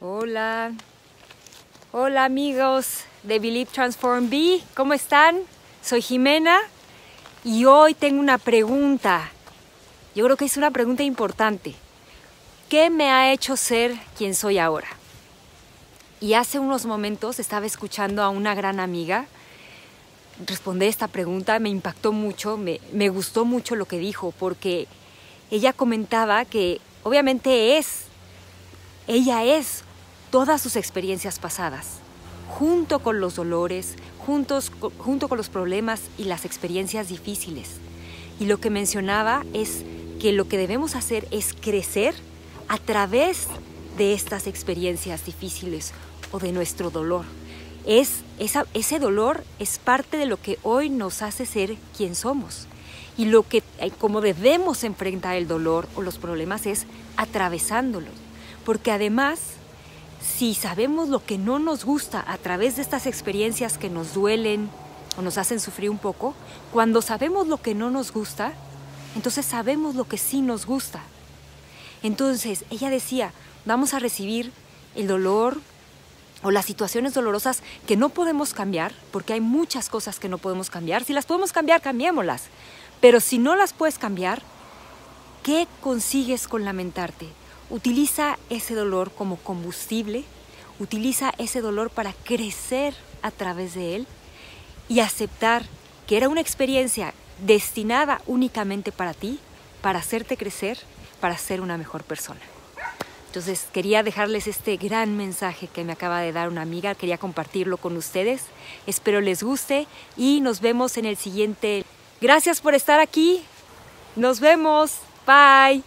Hola. Hola amigos de Believe Transform Be, ¿cómo están? Soy Jimena y hoy tengo una pregunta. Yo creo que es una pregunta importante. ¿Qué me ha hecho ser quien soy ahora? Y hace unos momentos estaba escuchando a una gran amiga responder esta pregunta, me impactó mucho, me, me gustó mucho lo que dijo, porque ella comentaba que obviamente es, ella es todas sus experiencias pasadas, junto con los dolores, juntos, junto con los problemas y las experiencias difíciles. Y lo que mencionaba es que lo que debemos hacer es crecer a través de estas experiencias difíciles o de nuestro dolor. Es, ese dolor es parte de lo que hoy nos hace ser quien somos. Y lo que, eh, como debemos enfrentar el dolor o los problemas es atravesándolos. Porque además si sabemos lo que no nos gusta a través de estas experiencias que nos duelen o nos hacen sufrir un poco, cuando sabemos lo que no nos gusta, entonces sabemos lo que sí nos gusta. Entonces, ella decía, vamos a recibir el dolor o las situaciones dolorosas que no podemos cambiar, porque hay muchas cosas que no podemos cambiar. Si las podemos cambiar, cambiémoslas. Pero si no las puedes cambiar, ¿qué consigues con lamentarte? Utiliza ese dolor como combustible, utiliza ese dolor para crecer a través de él y aceptar que era una experiencia destinada únicamente para ti, para hacerte crecer, para ser una mejor persona. Entonces quería dejarles este gran mensaje que me acaba de dar una amiga, quería compartirlo con ustedes. Espero les guste y nos vemos en el siguiente. Gracias por estar aquí. Nos vemos. Bye.